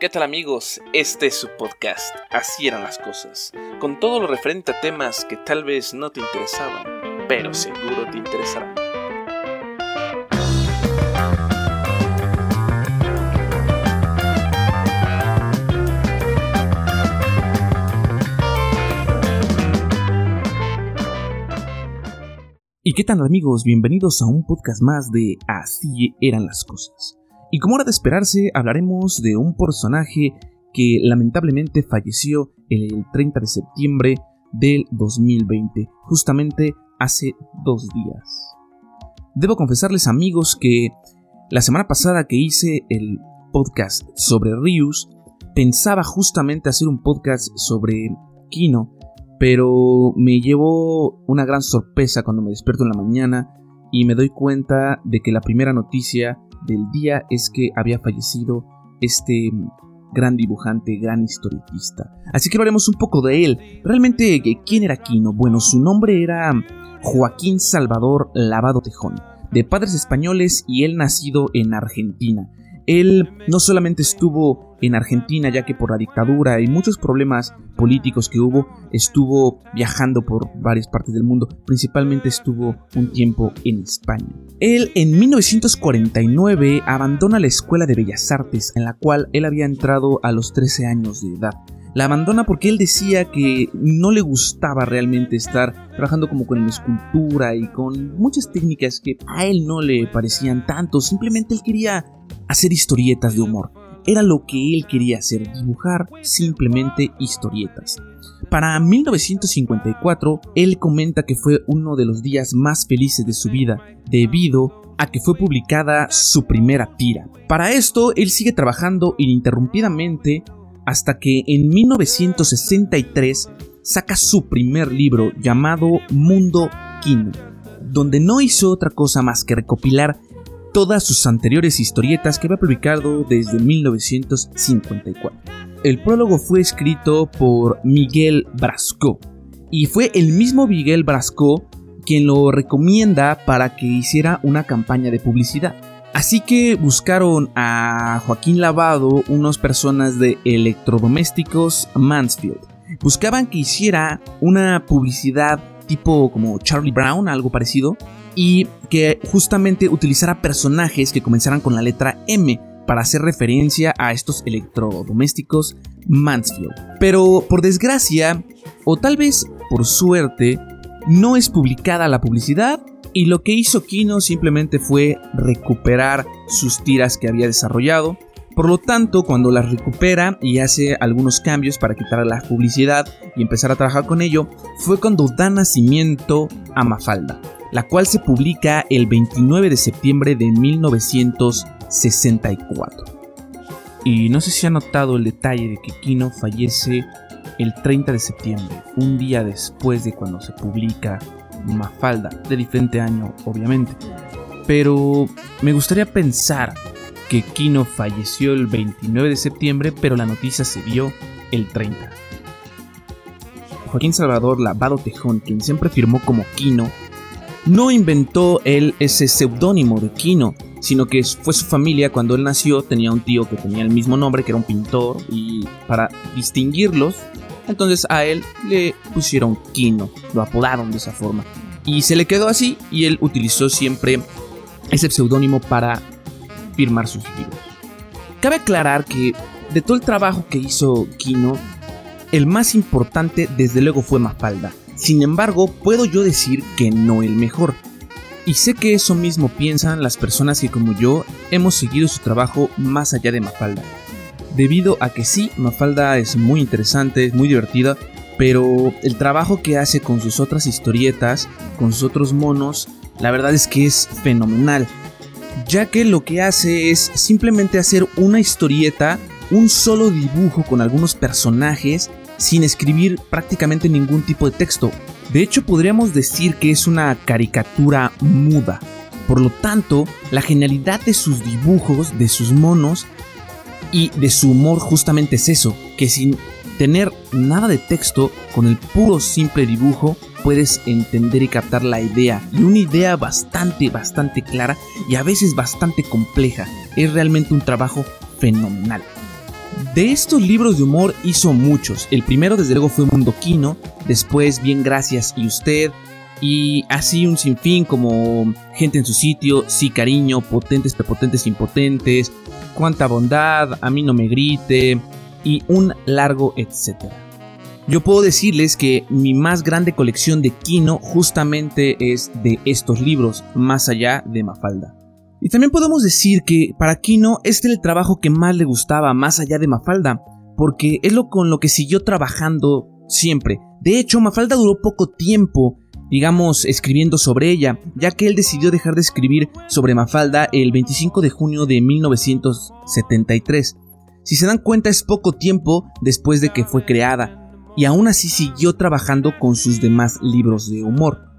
¿Qué tal amigos? Este es su podcast, Así eran las cosas, con todo lo referente a temas que tal vez no te interesaban, pero seguro te interesarán. ¿Y qué tal amigos? Bienvenidos a un podcast más de Así eran las cosas. Y como era de esperarse, hablaremos de un personaje que lamentablemente falleció el 30 de septiembre del 2020, justamente hace dos días. Debo confesarles amigos que la semana pasada que hice el podcast sobre Rius, pensaba justamente hacer un podcast sobre Kino, pero me llevó una gran sorpresa cuando me despierto en la mañana y me doy cuenta de que la primera noticia del día es que había fallecido este gran dibujante, gran historietista. Así que hablaremos un poco de él. Realmente, ¿quién era Quino? Bueno, su nombre era Joaquín Salvador Lavado Tejón, de padres españoles y él nacido en Argentina. Él no solamente estuvo en Argentina, ya que por la dictadura y muchos problemas políticos que hubo, estuvo viajando por varias partes del mundo, principalmente estuvo un tiempo en España. Él en 1949 abandona la Escuela de Bellas Artes, en la cual él había entrado a los 13 años de edad. La abandona porque él decía que no le gustaba realmente estar trabajando como con escultura y con muchas técnicas que a él no le parecían tanto, simplemente él quería hacer historietas de humor. Era lo que él quería hacer, dibujar simplemente historietas. Para 1954, él comenta que fue uno de los días más felices de su vida, debido a que fue publicada su primera tira. Para esto, él sigue trabajando ininterrumpidamente hasta que en 1963 saca su primer libro llamado Mundo Kino, donde no hizo otra cosa más que recopilar todas sus anteriores historietas que había publicado desde 1954. El prólogo fue escrito por Miguel Brasco y fue el mismo Miguel Brasco quien lo recomienda para que hiciera una campaña de publicidad. Así que buscaron a Joaquín Lavado unas personas de electrodomésticos Mansfield. Buscaban que hiciera una publicidad tipo como Charlie Brown, algo parecido, y que justamente utilizara personajes que comenzaran con la letra M para hacer referencia a estos electrodomésticos Mansfield. Pero por desgracia, o tal vez por suerte, no es publicada la publicidad y lo que hizo Kino simplemente fue recuperar sus tiras que había desarrollado. Por lo tanto, cuando las recupera y hace algunos cambios para quitar la publicidad y empezar a trabajar con ello, fue cuando da nacimiento a Mafalda la cual se publica el 29 de septiembre de 1964. Y no sé si ha notado el detalle de que Kino fallece el 30 de septiembre, un día después de cuando se publica Mafalda, de diferente año obviamente. Pero me gustaría pensar que Kino falleció el 29 de septiembre, pero la noticia se vio el 30. Joaquín Salvador Lavado Tejón, quien siempre firmó como Kino, no inventó él ese seudónimo de Kino, sino que fue su familia cuando él nació, tenía un tío que tenía el mismo nombre, que era un pintor, y para distinguirlos, entonces a él le pusieron Kino, lo apodaron de esa forma. Y se le quedó así y él utilizó siempre ese seudónimo para firmar sus libros. Cabe aclarar que de todo el trabajo que hizo Kino, el más importante desde luego fue Mafalda sin embargo, puedo yo decir que no el mejor. Y sé que eso mismo piensan las personas que como yo hemos seguido su trabajo más allá de Mafalda. Debido a que sí, Mafalda es muy interesante, es muy divertida, pero el trabajo que hace con sus otras historietas, con sus otros monos, la verdad es que es fenomenal. Ya que lo que hace es simplemente hacer una historieta, un solo dibujo con algunos personajes sin escribir prácticamente ningún tipo de texto. De hecho, podríamos decir que es una caricatura muda. Por lo tanto, la genialidad de sus dibujos, de sus monos y de su humor justamente es eso, que sin tener nada de texto, con el puro simple dibujo, puedes entender y captar la idea. Y una idea bastante, bastante clara y a veces bastante compleja. Es realmente un trabajo fenomenal. De estos libros de humor hizo muchos. El primero desde luego fue Mundo Quino, después Bien Gracias y Usted, y así un sinfín como Gente en su sitio, Sí Cariño, Potentes, Prepotentes, Impotentes, Cuánta Bondad, A mí no me grite, y un largo etcétera. Yo puedo decirles que mi más grande colección de Kino justamente es de estos libros, más allá de Mafalda. Y también podemos decir que para Kino este es el trabajo que más le gustaba, más allá de Mafalda, porque es lo con lo que siguió trabajando siempre. De hecho, Mafalda duró poco tiempo, digamos, escribiendo sobre ella, ya que él decidió dejar de escribir sobre Mafalda el 25 de junio de 1973. Si se dan cuenta es poco tiempo después de que fue creada, y aún así siguió trabajando con sus demás libros de humor.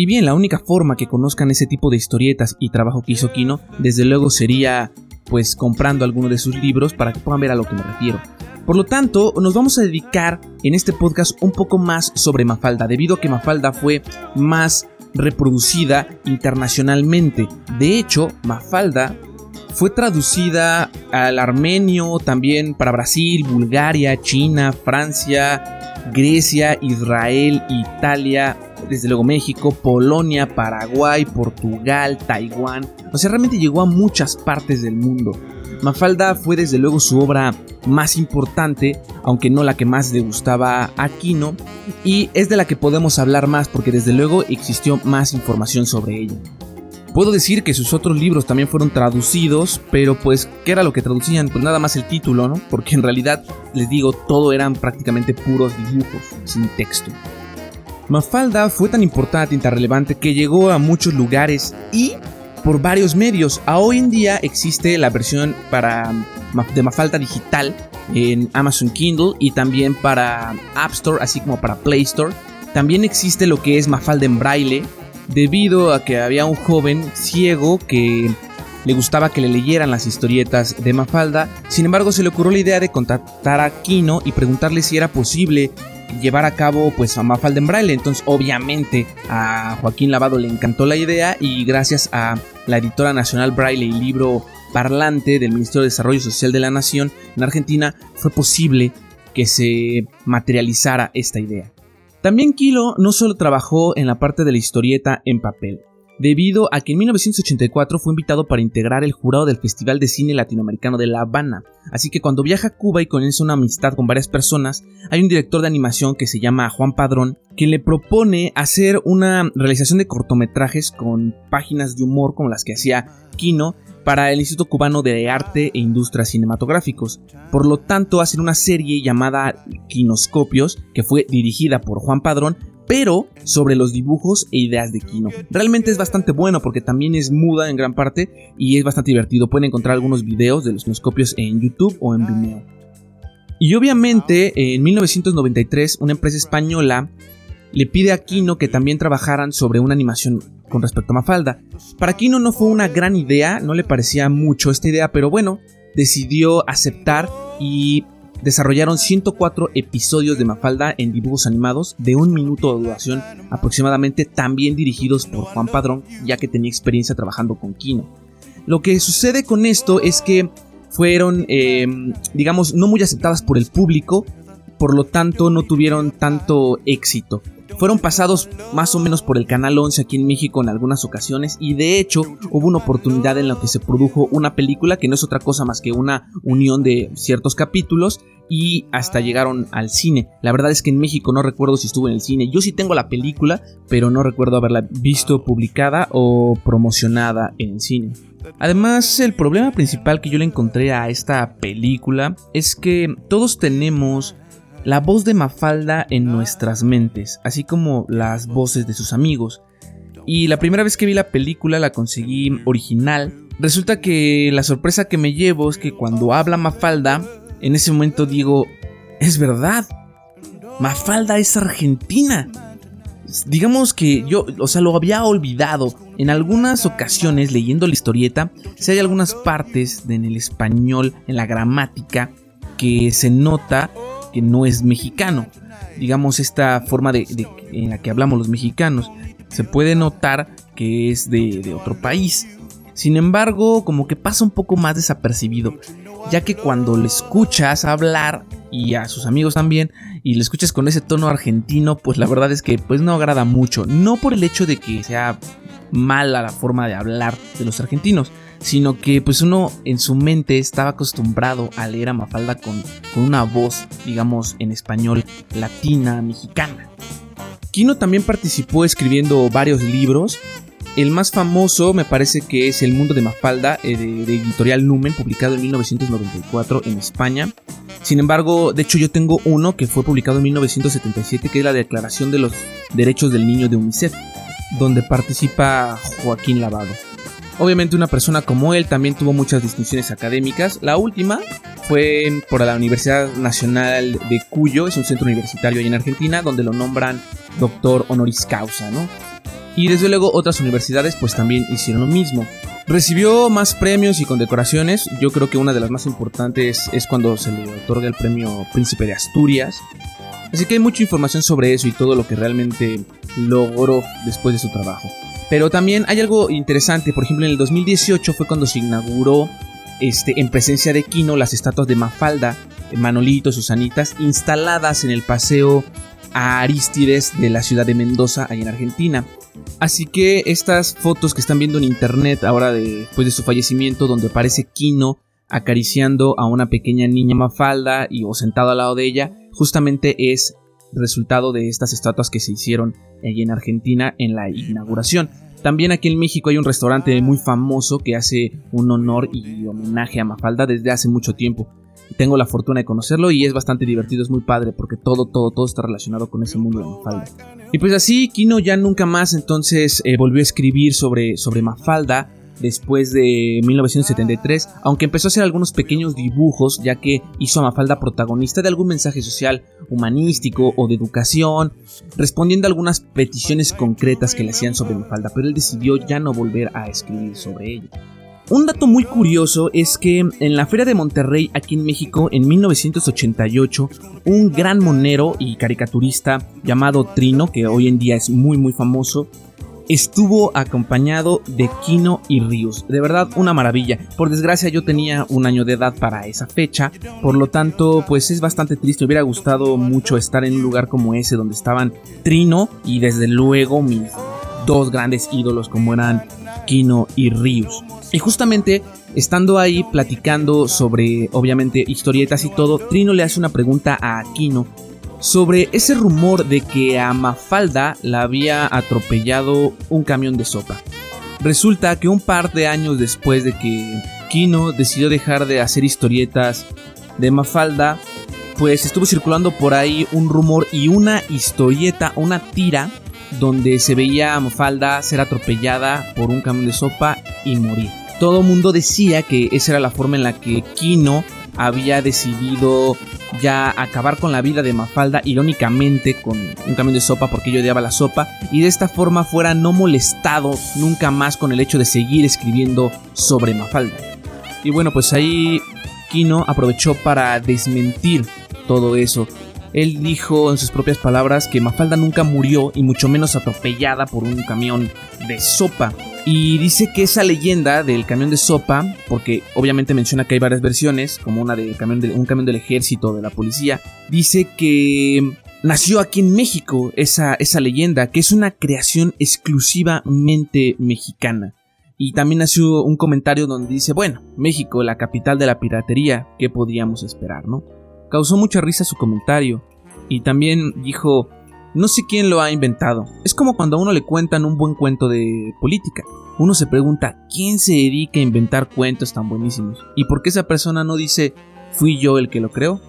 Y bien, la única forma que conozcan ese tipo de historietas y trabajo que hizo Kino, desde luego sería pues comprando alguno de sus libros para que puedan ver a lo que me refiero. Por lo tanto, nos vamos a dedicar en este podcast un poco más sobre Mafalda, debido a que Mafalda fue más reproducida internacionalmente. De hecho, Mafalda fue traducida al armenio, también para Brasil, Bulgaria, China, Francia, Grecia, Israel, Italia, desde luego México, Polonia, Paraguay, Portugal, Taiwán. O sea, realmente llegó a muchas partes del mundo. Mafalda fue desde luego su obra más importante, aunque no la que más le gustaba a Aquino, y es de la que podemos hablar más porque desde luego existió más información sobre ella. Puedo decir que sus otros libros también fueron traducidos, pero pues, ¿qué era lo que traducían? Pues nada más el título, ¿no? Porque en realidad, les digo, todo eran prácticamente puros dibujos, sin texto. Mafalda fue tan importante y tan relevante que llegó a muchos lugares y por varios medios. A hoy en día existe la versión para, de Mafalda digital en Amazon Kindle y también para App Store, así como para Play Store. También existe lo que es Mafalda en braille, debido a que había un joven ciego que le gustaba que le leyeran las historietas de Mafalda. Sin embargo, se le ocurrió la idea de contactar a Kino y preguntarle si era posible llevar a cabo pues a Mafalda en braille. Entonces, obviamente, a Joaquín Lavado le encantó la idea y gracias a la editora nacional Braille y libro parlante del Ministerio de Desarrollo Social de la Nación en Argentina, fue posible que se materializara esta idea. También Kilo no solo trabajó en la parte de la historieta en papel, debido a que en 1984 fue invitado para integrar el jurado del Festival de Cine Latinoamericano de La Habana, así que cuando viaja a Cuba y comienza una amistad con varias personas, hay un director de animación que se llama Juan Padrón, quien le propone hacer una realización de cortometrajes con páginas de humor como las que hacía Kino para el Instituto Cubano de Arte e Industrias Cinematográficos. Por lo tanto, hacen una serie llamada Quinoscopios, que fue dirigida por Juan Padrón, pero sobre los dibujos e ideas de Kino. Realmente es bastante bueno porque también es muda en gran parte y es bastante divertido. Pueden encontrar algunos videos de los quinoscopios en YouTube o en Vimeo. Y obviamente, en 1993, una empresa española le pide a Kino que también trabajaran sobre una animación con respecto a Mafalda. Para Kino no fue una gran idea, no le parecía mucho esta idea, pero bueno, decidió aceptar y desarrollaron 104 episodios de Mafalda en dibujos animados de un minuto de duración aproximadamente, también dirigidos por Juan Padrón, ya que tenía experiencia trabajando con Kino. Lo que sucede con esto es que fueron, em, digamos, no muy aceptadas por el público, por lo tanto no tuvieron tanto éxito. Fueron pasados más o menos por el Canal 11 aquí en México en algunas ocasiones y de hecho hubo una oportunidad en la que se produjo una película que no es otra cosa más que una unión de ciertos capítulos y hasta llegaron al cine. La verdad es que en México no recuerdo si estuvo en el cine. Yo sí tengo la película, pero no recuerdo haberla visto publicada o promocionada en el cine. Además, el problema principal que yo le encontré a esta película es que todos tenemos la voz de Mafalda en nuestras mentes, así como las voces de sus amigos. Y la primera vez que vi la película la conseguí original. Resulta que la sorpresa que me llevo es que cuando habla Mafalda, en ese momento digo, es verdad, Mafalda es argentina. Digamos que yo, o sea, lo había olvidado. En algunas ocasiones, leyendo la historieta, si hay algunas partes en el español, en la gramática, que se nota que no es mexicano. Digamos, esta forma de, en la que hablamos los mexicanos. Se puede notar que es de, de otro país. Sin embargo, como que pasa un poco más desapercibido. ya que cuando le escuchas hablar y a sus amigos también y le escuchas con ese tono argentino, pues la verdad es que pues no agrada mucho, no por el hecho de que sea mala la forma de hablar de los argentinos, sino que pues uno en su mente estaba acostumbrado a leer a Mafalda con, con una voz, digamos, en español latina, mexicana. Kino también participó escribiendo varios libros. El más famoso me parece que es El mundo de Mafalda, eh, de, de, editorial Numen, publicado en 1994 en España. Sin embargo, de hecho yo tengo uno que fue publicado en 1977, que es la Declaración de los Derechos del Niño de UNICEF, donde participa Joaquín Lavado. Obviamente una persona como él también tuvo muchas distinciones académicas. La última fue por la Universidad Nacional de Cuyo, es un centro universitario ahí en Argentina, donde lo nombran doctor honoris causa, ¿no? Y desde luego otras universidades pues también hicieron lo mismo. Recibió más premios y condecoraciones. Yo creo que una de las más importantes es cuando se le otorga el premio Príncipe de Asturias. Así que hay mucha información sobre eso y todo lo que realmente logró después de su trabajo. Pero también hay algo interesante, por ejemplo en el 2018 fue cuando se inauguró este, en presencia de Kino las estatuas de Mafalda, Manolito, Susanitas, instaladas en el paseo a Aristides de la ciudad de Mendoza, ahí en Argentina. Así que estas fotos que están viendo en internet ahora de, después de su fallecimiento, donde aparece Kino acariciando a una pequeña niña Mafalda y o sentado al lado de ella, justamente es resultado de estas estatuas que se hicieron allí en Argentina en la inauguración. También aquí en México hay un restaurante muy famoso que hace un honor y homenaje a Mafalda desde hace mucho tiempo. Tengo la fortuna de conocerlo y es bastante divertido, es muy padre porque todo, todo, todo está relacionado con ese mundo de Mafalda. Y pues así, Kino ya nunca más entonces eh, volvió a escribir sobre, sobre Mafalda después de 1973, aunque empezó a hacer algunos pequeños dibujos ya que hizo a Mafalda protagonista de algún mensaje social humanístico o de educación, respondiendo a algunas peticiones concretas que le hacían sobre Mafalda, pero él decidió ya no volver a escribir sobre ella. Un dato muy curioso es que en la Feria de Monterrey, aquí en México, en 1988, un gran monero y caricaturista llamado Trino, que hoy en día es muy muy famoso, estuvo acompañado de Kino y Rius. De verdad, una maravilla. Por desgracia, yo tenía un año de edad para esa fecha. Por lo tanto, pues es bastante triste. Hubiera gustado mucho estar en un lugar como ese, donde estaban Trino y desde luego mis dos grandes ídolos, como eran Kino y Rius. Y justamente estando ahí platicando sobre, obviamente, historietas y todo, Trino le hace una pregunta a Kino sobre ese rumor de que a Mafalda la había atropellado un camión de sopa. Resulta que un par de años después de que Kino decidió dejar de hacer historietas de Mafalda, pues estuvo circulando por ahí un rumor y una historieta, una tira, donde se veía a Mafalda ser atropellada por un camión de sopa y morir. Todo mundo decía que esa era la forma en la que Kino había decidido ya acabar con la vida de Mafalda, irónicamente con un camión de sopa porque yo odiaba la sopa, y de esta forma fuera no molestado nunca más con el hecho de seguir escribiendo sobre Mafalda. Y bueno, pues ahí Kino aprovechó para desmentir todo eso. Él dijo en sus propias palabras que Mafalda nunca murió y mucho menos atropellada por un camión de sopa. Y dice que esa leyenda del camión de sopa, porque obviamente menciona que hay varias versiones, como una de, un camión del ejército, de la policía, dice que nació aquí en México esa, esa leyenda, que es una creación exclusivamente mexicana. Y también nació un comentario donde dice, bueno, México, la capital de la piratería, ¿qué podríamos esperar, no? Causó mucha risa su comentario. Y también dijo, no sé quién lo ha inventado. Es como cuando a uno le cuentan un buen cuento de política. Uno se pregunta, ¿quién se dedica a inventar cuentos tan buenísimos? ¿Y por qué esa persona no dice, fui yo el que lo creó?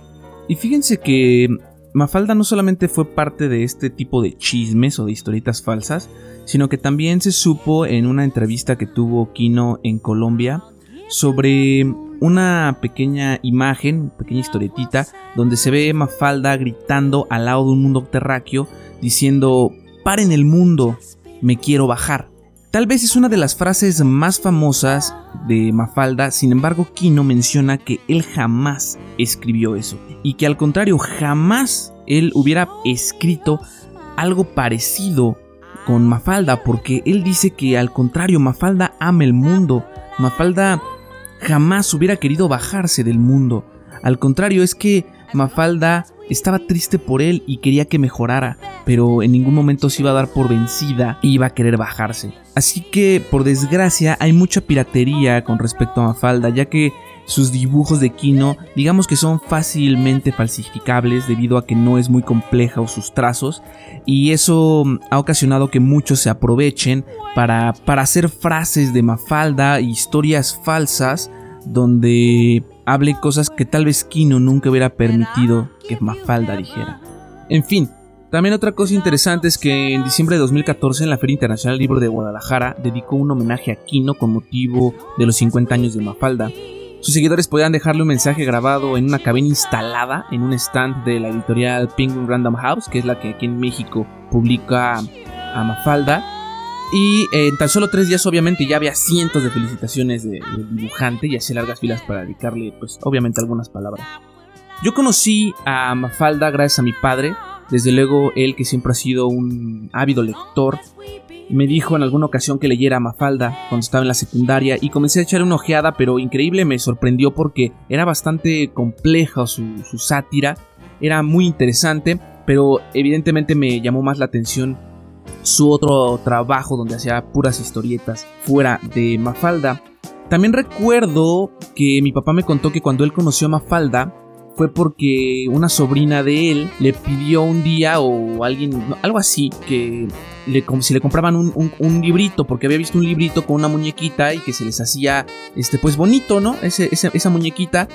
Y fíjense que Mafalda no solamente fue parte de este tipo de chismes o de historietas falsas, sino que también se supo en una entrevista que tuvo Kino en Colombia sobre una pequeña imagen, pequeña historietita, donde se ve Mafalda gritando al lado de un mundo terráqueo, diciendo, paren el mundo, me quiero bajar. Tal vez es una de las frases más famosas de Mafalda, sin embargo Kino menciona que él jamás escribió eso, y que al contrario jamás él hubiera escrito algo parecido con Mafalda, porque él dice que al contrario Mafalda ama el mundo, Mafalda jamás hubiera querido bajarse del mundo. Al contrario, es que Mafalda estaba triste por él y quería que mejorara, pero en ningún momento se iba a dar por vencida e iba a querer bajarse. Así que, por desgracia, hay mucha piratería con respecto a Mafalda, ya que sus dibujos de Kino, digamos que son fácilmente falsificables debido a que no es muy compleja o sus trazos, y eso ha ocasionado que muchos se aprovechen para, para hacer frases de Mafalda, historias falsas, donde hable cosas que tal vez Kino nunca hubiera permitido que Mafalda dijera. En fin, también otra cosa interesante es que en diciembre de 2014 en la Feria Internacional del Libro de Guadalajara dedicó un homenaje a Kino con motivo de los 50 años de Mafalda. Sus seguidores podían dejarle un mensaje grabado en una cabina instalada en un stand de la editorial Penguin Random House, que es la que aquí en México publica a Mafalda. Y en tan solo tres días obviamente ya había cientos de felicitaciones del dibujante y hacía largas filas para dedicarle pues obviamente algunas palabras. Yo conocí a Mafalda gracias a mi padre, desde luego él que siempre ha sido un ávido lector me dijo en alguna ocasión que leyera Mafalda cuando estaba en la secundaria y comencé a echar una ojeada, pero increíble me sorprendió porque era bastante compleja su, su sátira, era muy interesante, pero evidentemente me llamó más la atención su otro trabajo donde hacía puras historietas fuera de Mafalda. También recuerdo que mi papá me contó que cuando él conoció a Mafalda, fue porque una sobrina de él le pidió un día o alguien, algo así, que le, como si le compraban un, librito, porque había visto un librito con una muñequita y que se les hacía, este, pues bonito, ¿no? Ese, esa, muñequita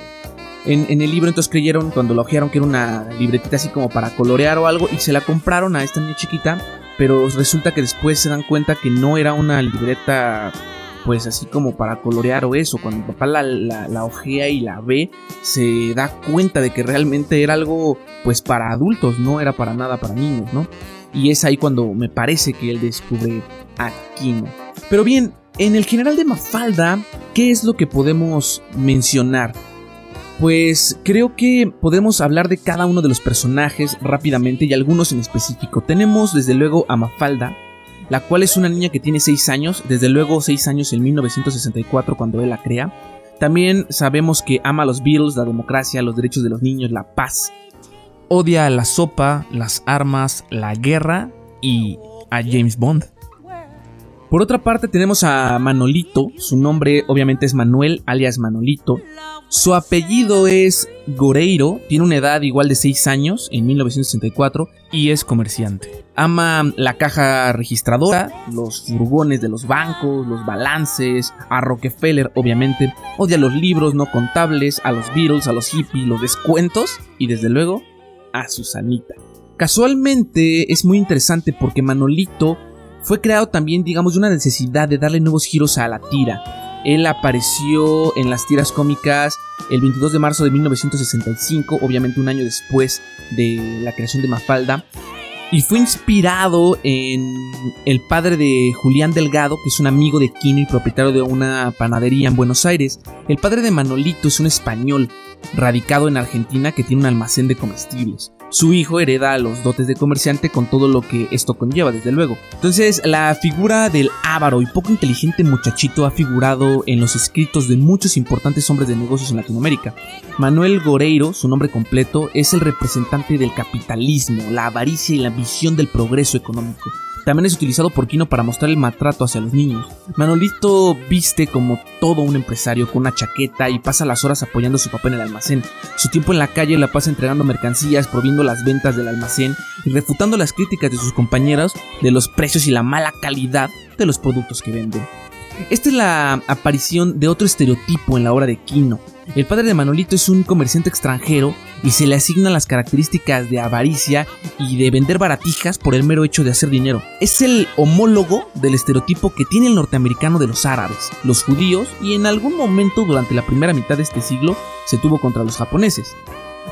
en, en, el libro, entonces creyeron cuando lo ojearon que era una libretita así como para colorear o algo y se la compraron a esta niña chiquita, pero resulta que después se dan cuenta que no era una libreta pues así como para colorear o eso. Cuando papá la, la, ojea y la ve, se da cuenta de que realmente era algo pues para adultos, no era para nada para niños, ¿no? Y es ahí cuando me parece que él descubre a Kino. Pero bien, en el general de Mafalda, ¿qué es lo que podemos mencionar? Pues creo que podemos hablar de cada uno de los personajes rápidamente y algunos en específico. Tenemos desde luego a Mafalda, la cual es una niña que tiene 6 años, desde luego 6 años en 1964 cuando él la crea. También sabemos que ama a los Beatles, la democracia, los derechos de los niños, la paz. Odia la sopa, las armas, la guerra y a James Bond. Por otra parte tenemos a Manolito, su nombre obviamente es Manuel alias Manolito. Su apellido es Goreiro, tiene una edad igual de 6 años, en 1964, y es comerciante. Ama la caja registradora, los furgones de los bancos, los balances, a Rockefeller obviamente, odia los libros no contables, a los Beatles, a los hippies, los descuentos y desde luego a Susanita. Casualmente es muy interesante porque Manolito fue creado también, digamos, de una necesidad de darle nuevos giros a la tira. Él apareció en las tiras cómicas el 22 de marzo de 1965, obviamente un año después de la creación de Mafalda, y fue inspirado en el padre de Julián Delgado, que es un amigo de Kino y propietario de una panadería en Buenos Aires. El padre de Manolito es un español radicado en Argentina que tiene un almacén de comestibles su hijo hereda los dotes de comerciante con todo lo que esto conlleva, desde luego. Entonces, la figura del avaro y poco inteligente muchachito ha figurado en los escritos de muchos importantes hombres de negocios en Latinoamérica. Manuel Goreiro, su nombre completo, es el representante del capitalismo, la avaricia y la visión del progreso económico. También es utilizado por Kino para mostrar el maltrato hacia los niños. Manolito viste como todo un empresario con una chaqueta y pasa las horas apoyando su papá en el almacén. Su tiempo en la calle la pasa entregando mercancías, proviendo las ventas del almacén y refutando las críticas de sus compañeros de los precios y la mala calidad de los productos que venden. Esta es la aparición de otro estereotipo en la obra de Kino. El padre de Manolito es un comerciante extranjero y se le asignan las características de avaricia y de vender baratijas por el mero hecho de hacer dinero. Es el homólogo del estereotipo que tiene el norteamericano de los árabes, los judíos y en algún momento durante la primera mitad de este siglo se tuvo contra los japoneses.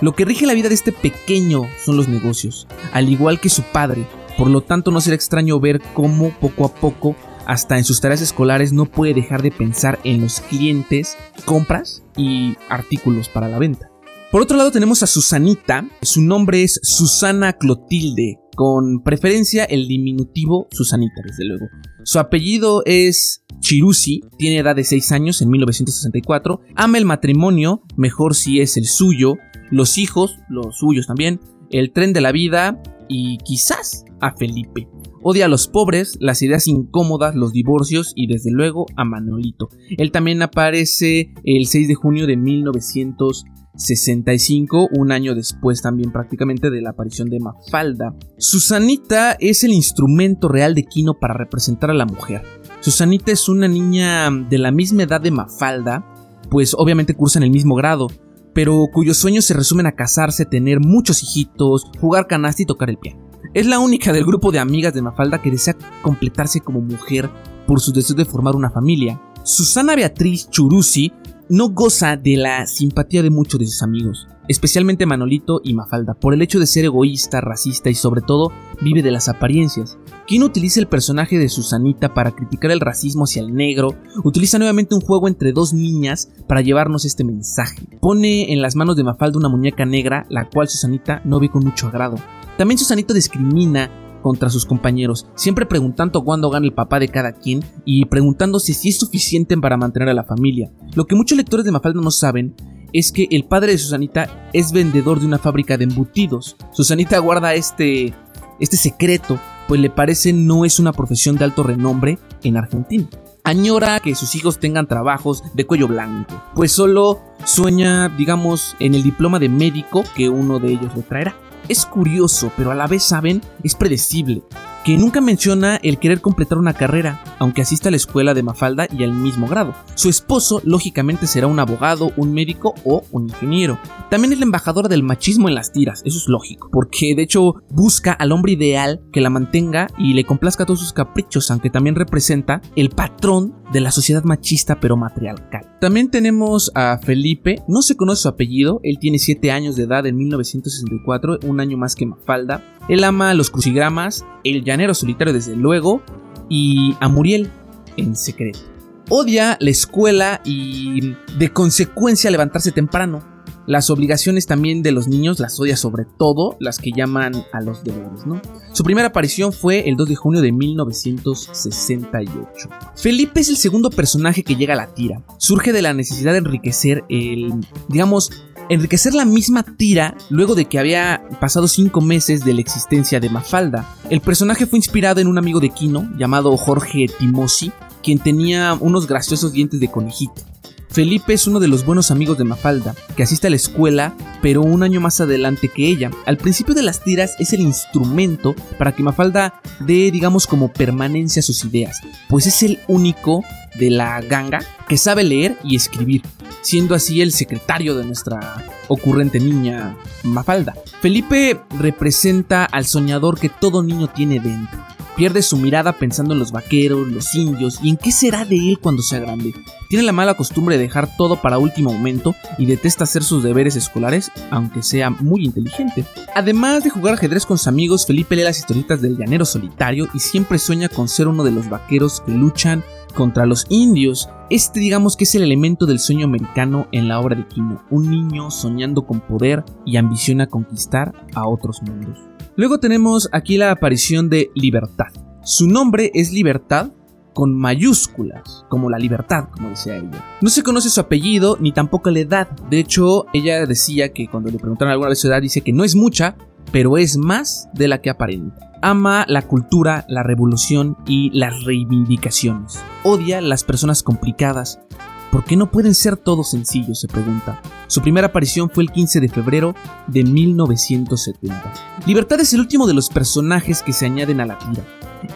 Lo que rige la vida de este pequeño son los negocios, al igual que su padre, por lo tanto no será extraño ver cómo poco a poco hasta en sus tareas escolares no puede dejar de pensar en los clientes, compras y artículos para la venta. Por otro lado tenemos a Susanita, su nombre es Susana Clotilde con preferencia el diminutivo Susanita, desde luego. Su apellido es Chirusi, tiene edad de 6 años en 1964, ama el matrimonio, mejor si es el suyo, los hijos, los suyos también, el tren de la vida y quizás a Felipe. Odia a los pobres, las ideas incómodas, los divorcios y desde luego a Manolito. Él también aparece el 6 de junio de 1965, un año después también prácticamente de la aparición de Mafalda. Susanita es el instrumento real de Kino para representar a la mujer. Susanita es una niña de la misma edad de Mafalda, pues obviamente cursan el mismo grado, pero cuyos sueños se resumen a casarse, tener muchos hijitos, jugar canasta y tocar el piano. Es la única del grupo de amigas de Mafalda que desea completarse como mujer por su deseo de formar una familia. Susana Beatriz Churusi no goza de la simpatía de muchos de sus amigos, especialmente Manolito y Mafalda, por el hecho de ser egoísta, racista y sobre todo vive de las apariencias. Quien utiliza el personaje de Susanita para criticar el racismo hacia el negro, utiliza nuevamente un juego entre dos niñas para llevarnos este mensaje. Pone en las manos de Mafalda una muñeca negra, la cual Susanita no ve con mucho agrado. También Susanito discrimina contra sus compañeros, siempre preguntando cuándo gana el papá de cada quien y preguntándose si es suficiente para mantener a la familia. Lo que muchos lectores de Mafalda no saben es que el padre de Susanita es vendedor de una fábrica de embutidos. Susanita guarda este, este secreto, pues le parece no es una profesión de alto renombre en Argentina. Añora que sus hijos tengan trabajos de cuello blanco, pues solo sueña, digamos, en el diploma de médico que uno de ellos le traerá. Es curioso, pero a la vez saben, es predecible, que nunca menciona el querer completar una carrera, aunque asista a la escuela de Mafalda y al mismo grado. Su esposo, lógicamente, será un abogado, un médico o un ingeniero. También es la embajadora del machismo en las tiras, eso es lógico, porque de hecho busca al hombre ideal que la mantenga y le complazca todos sus caprichos, aunque también representa el patrón de la sociedad machista pero matriarcal. También tenemos a Felipe, no se conoce su apellido, él tiene 7 años de edad en 1964, un año más que Mafalda. Él ama los crucigramas, el llanero solitario desde luego, y a Muriel en secreto. Odia la escuela y de consecuencia levantarse temprano. Las obligaciones también de los niños las odia sobre todo las que llaman a los deberes, ¿no? Su primera aparición fue el 2 de junio de 1968. Felipe es el segundo personaje que llega a la tira. Surge de la necesidad de enriquecer el, digamos, enriquecer la misma tira luego de que había pasado cinco meses de la existencia de Mafalda. El personaje fue inspirado en un amigo de Kino llamado Jorge Timosi, quien tenía unos graciosos dientes de conejito. Felipe es uno de los buenos amigos de Mafalda, que asiste a la escuela, pero un año más adelante que ella. Al principio de las tiras es el instrumento para que Mafalda dé, digamos, como permanencia a sus ideas, pues es el único de la ganga que sabe leer y escribir, siendo así el secretario de nuestra ocurrente niña Mafalda. Felipe representa al soñador que todo niño tiene dentro Pierde su mirada pensando en los vaqueros, los indios y en qué será de él cuando sea grande. Tiene la mala costumbre de dejar todo para último momento y detesta hacer sus deberes escolares, aunque sea muy inteligente. Además de jugar ajedrez con sus amigos, Felipe lee las historietas del llanero solitario y siempre sueña con ser uno de los vaqueros que luchan contra los indios. Este digamos que es el elemento del sueño americano en la obra de Kino, un niño soñando con poder y ambiciona conquistar a otros mundos. Luego tenemos aquí la aparición de Libertad. Su nombre es Libertad con mayúsculas, como la libertad, como decía ella. No se conoce su apellido ni tampoco la edad. De hecho, ella decía que cuando le preguntaron alguna vez su edad, dice que no es mucha, pero es más de la que aparenta. Ama la cultura, la revolución y las reivindicaciones. Odia las personas complicadas, ¿Por qué no pueden ser todos sencillos? se pregunta. Su primera aparición fue el 15 de febrero de 1970. Libertad es el último de los personajes que se añaden a la tira.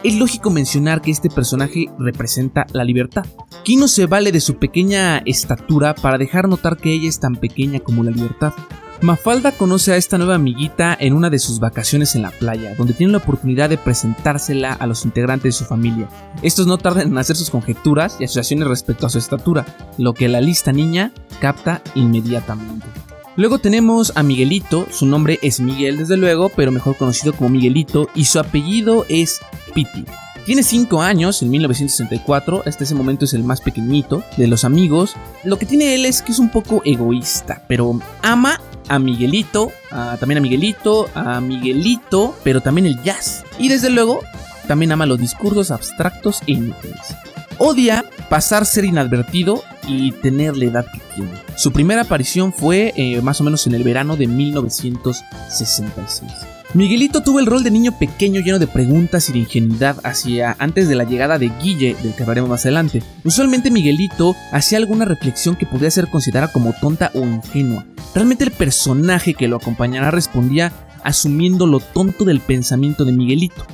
Es lógico mencionar que este personaje representa la libertad. Kino se vale de su pequeña estatura para dejar notar que ella es tan pequeña como la libertad. Mafalda conoce a esta nueva amiguita en una de sus vacaciones en la playa, donde tiene la oportunidad de presentársela a los integrantes de su familia. Estos no tardan en hacer sus conjeturas y asociaciones respecto a su estatura, lo que la lista niña capta inmediatamente. Luego tenemos a Miguelito, su nombre es Miguel desde luego, pero mejor conocido como Miguelito, y su apellido es Piti. Tiene 5 años, en 1964, hasta ese momento es el más pequeñito de los amigos. Lo que tiene él es que es un poco egoísta, pero ama a Miguelito, también a Miguelito, a Miguelito, pero también el jazz. Y desde luego, también ama los discursos abstractos e inútiles. Odia pasar ser inadvertido y tener la edad que tiene. Su primera aparición fue eh, más o menos en el verano de 1966. Miguelito tuvo el rol de niño pequeño lleno de preguntas y de ingenuidad hacia antes de la llegada de Guille, del que hablaremos más adelante. Usualmente Miguelito hacía alguna reflexión que podía ser considerada como tonta o ingenua. Realmente el personaje que lo acompañará respondía asumiendo lo tonto del pensamiento de Miguelito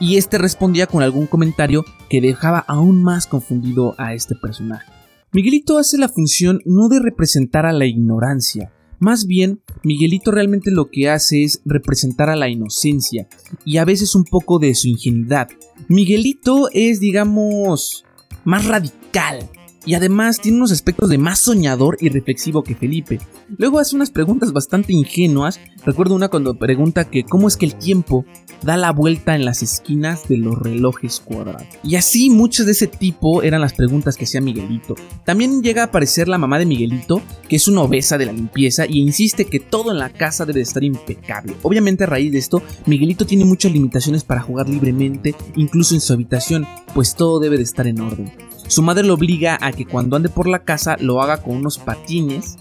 y este respondía con algún comentario que dejaba aún más confundido a este personaje. Miguelito hace la función no de representar a la ignorancia, más bien Miguelito realmente lo que hace es representar a la inocencia y a veces un poco de su ingenuidad. Miguelito es, digamos, más radical, y además tiene unos aspectos de más soñador y reflexivo que Felipe. Luego hace unas preguntas bastante ingenuas. Recuerdo una cuando pregunta que cómo es que el tiempo da la vuelta en las esquinas de los relojes cuadrados. Y así muchas de ese tipo eran las preguntas que hacía Miguelito. También llega a aparecer la mamá de Miguelito, que es una obesa de la limpieza y insiste que todo en la casa debe estar impecable. Obviamente a raíz de esto, Miguelito tiene muchas limitaciones para jugar libremente, incluso en su habitación, pues todo debe de estar en orden. Su madre lo obliga a que cuando ande por la casa lo haga con unos patines,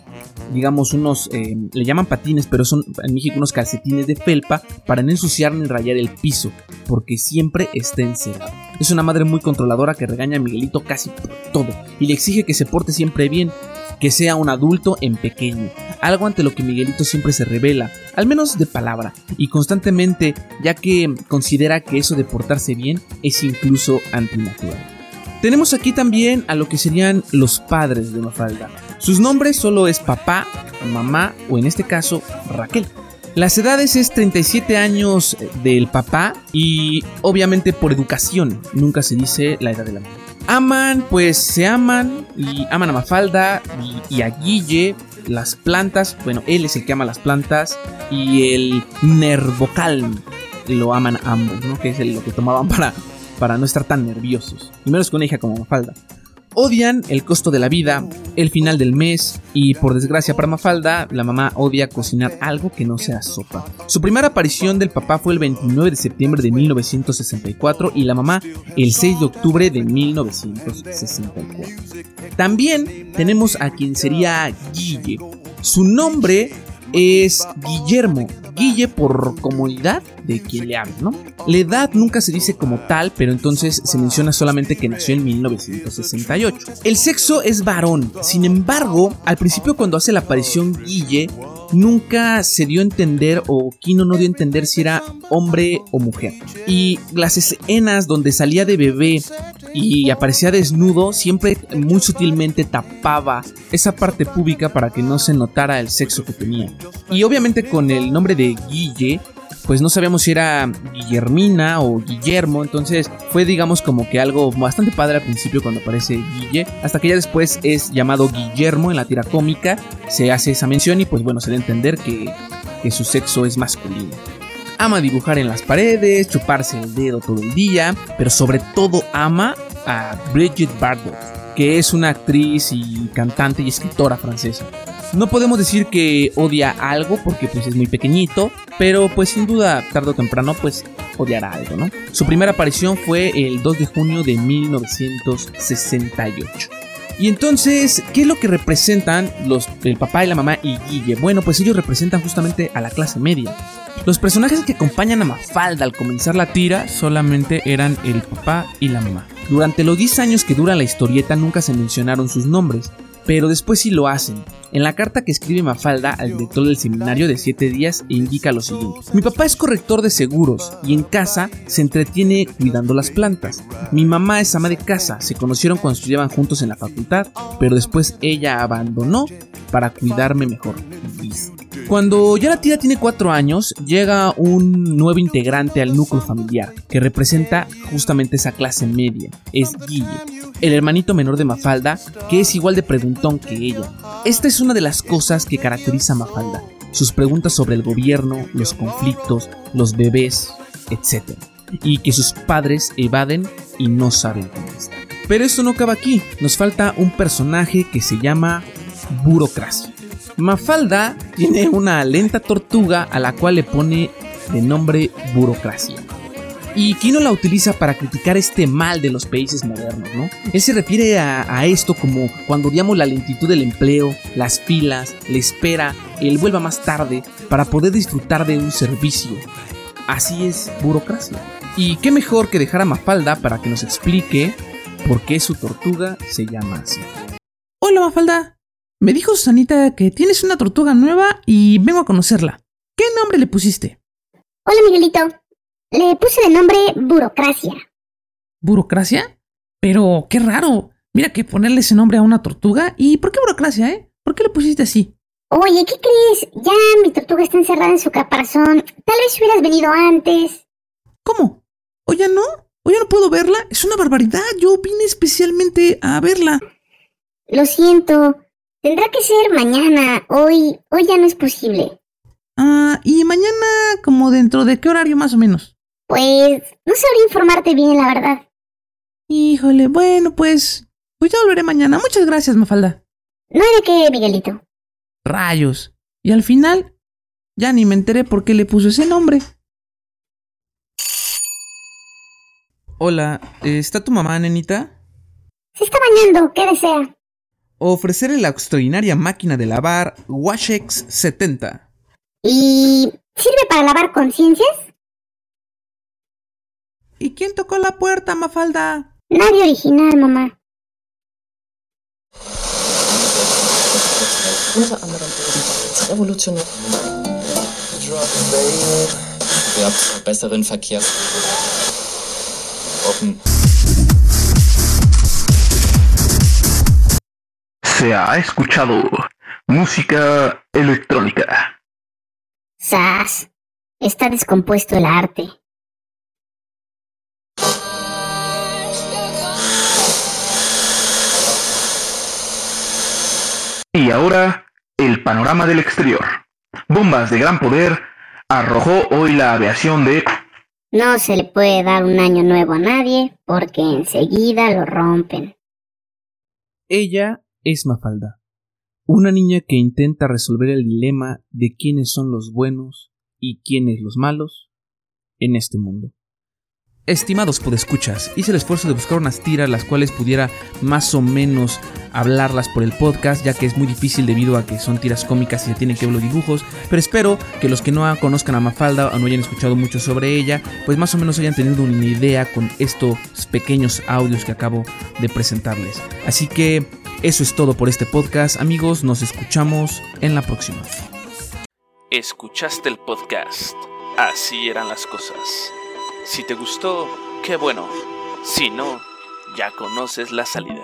digamos unos, eh, le llaman patines, pero son en México unos calcetines de felpa para no ensuciar ni rayar el piso, porque siempre está encerrado. Es una madre muy controladora que regaña a Miguelito casi por todo y le exige que se porte siempre bien, que sea un adulto en pequeño, algo ante lo que Miguelito siempre se revela, al menos de palabra, y constantemente, ya que considera que eso de portarse bien es incluso antinatural. Tenemos aquí también a lo que serían los padres de Mafalda. Sus nombres solo es papá, mamá o en este caso Raquel. Las edades es 37 años del papá y obviamente por educación, nunca se dice la edad de la mamá. Aman, pues se aman y aman a Mafalda y, a Guille, las plantas, bueno, él es el que ama las plantas y el Nervocal lo aman ambos, ¿no? Que es lo que tomaban para para no estar tan nerviosos, y menos con una hija como Mafalda. Odian el costo de la vida, el final del mes y por desgracia para Mafalda, la mamá odia cocinar algo que no sea sopa. Su primera aparición del papá fue el 29 de septiembre de 1964 y la mamá el 6 de octubre de 1964. También tenemos a quien sería Guille. Su nombre es Guillermo, Guille por comodidad de quien le habla, ¿no? La edad nunca se dice como tal, pero entonces se menciona solamente que nació en 1968. El sexo es varón, sin embargo, al principio cuando hace la aparición Guille, nunca se dio a entender o Kino no dio a entender si era hombre o mujer. Y las escenas donde salía de bebé y aparecía desnudo, siempre muy sutilmente tapaba esa parte pública para que no se notara el sexo que tenía. Y obviamente con el nombre de Guille, pues no sabíamos si era Guillermina o Guillermo, entonces fue digamos como que algo bastante padre al principio cuando aparece Guille, hasta que ya después es llamado Guillermo en la tira cómica, se hace esa mención y pues bueno, se da a entender que, que su sexo es masculino. Ama dibujar en las paredes, chuparse el dedo todo el día, pero sobre todo ama a Brigitte Bardot, que es una actriz y cantante y escritora francesa. No podemos decir que odia algo porque pues es muy pequeñito, pero pues sin duda tarde o temprano pues odiará algo, ¿no? Su primera aparición fue el 2 de junio de 1968. Y entonces, ¿qué es lo que representan los, el papá y la mamá y Guille? Bueno, pues ellos representan justamente a la clase media. Los personajes que acompañan a Mafalda al comenzar la tira solamente eran el papá y la mamá. Durante los 10 años que dura la historieta nunca se mencionaron sus nombres, pero después sí lo hacen. En la carta que escribe Mafalda al director del seminario de 7 días indica lo siguiente. Mi papá es corrector de seguros y en casa se entretiene cuidando las plantas. Mi mamá es ama de casa, se conocieron cuando estudiaban juntos en la facultad, pero después ella abandonó para cuidarme mejor. Cuando ya la tía tiene 4 años, llega un nuevo integrante al núcleo familiar, que representa justamente esa clase media, es Guille el hermanito menor de Mafalda, que es igual de preguntón que ella. Esta es una de las cosas que caracteriza a Mafalda, sus preguntas sobre el gobierno, los conflictos, los bebés, etc. Y que sus padres evaden y no saben contestar. Pero esto no acaba aquí, nos falta un personaje que se llama Burocracia. Mafalda tiene una lenta tortuga a la cual le pone de nombre burocracia. ¿Y quién no la utiliza para criticar este mal de los países modernos, no? Él se refiere a, esto como cuando odiamos la lentitud del empleo, las filas, la espera, el vuelva más tarde para poder disfrutar de un servicio. Así es burocracia. Y qué mejor que dejar a Mafalda para que nos explique por qué su tortuga se llama así. Hola Mafalda, me dijo Susanita que tienes una tortuga nueva y vengo a conocerla. ¿Qué nombre le pusiste? Hola Miguelito, le puse de nombre Burocracia. ¿Burocracia? Pero qué raro. Mira que ponerle ese nombre a una tortuga. ¿Y por qué burocracia, eh? ¿Por qué le pusiste así? Oye, ¿qué crees? Ya mi tortuga está encerrada en su caparazón. Tal vez hubieras venido antes. ¿Cómo? ¿Oye no? ¿Oye no puedo verla? Es una barbaridad. Yo vine especialmente a verla. Lo siento. Tendrá que ser mañana. Hoy, hoy ya no es posible. Ah, ¿y mañana como dentro de qué horario más o menos? Pues no sabría informarte bien, la verdad. Híjole, bueno, pues. Pues ya volveré mañana. Muchas gracias, Mafalda. No hay de qué, Miguelito. Rayos. Y al final, ya ni me enteré por qué le puso ese nombre. Hola, ¿está tu mamá, nenita? Se está bañando, ¿qué desea? Ofrecerle la extraordinaria máquina de lavar Washex 70. ¿Y sirve para lavar conciencias? ¿Y quién tocó la puerta, Mafalda? Nadie original, mamá. Se ha escuchado música electrónica. ¡Sas! Está descompuesto el arte. Y ahora, el panorama del exterior. Bombas de gran poder arrojó hoy la aviación de... No se le puede dar un año nuevo a nadie porque enseguida lo rompen. Ella es Mafalda. Una niña que intenta resolver el dilema de quiénes son los buenos y quiénes los malos en este mundo. Estimados podescuchas, hice el esfuerzo de buscar unas tiras las cuales pudiera más o menos hablarlas por el podcast, ya que es muy difícil debido a que son tiras cómicas y se tienen que ver los dibujos, pero espero que los que no conozcan a Mafalda o no hayan escuchado mucho sobre ella, pues más o menos hayan tenido una idea con estos pequeños audios que acabo de presentarles. Así que eso es todo por este podcast, amigos, nos escuchamos en la próxima. Escuchaste el podcast, así eran las cosas. Si te gustó, qué bueno. Si no, ya conoces la salida.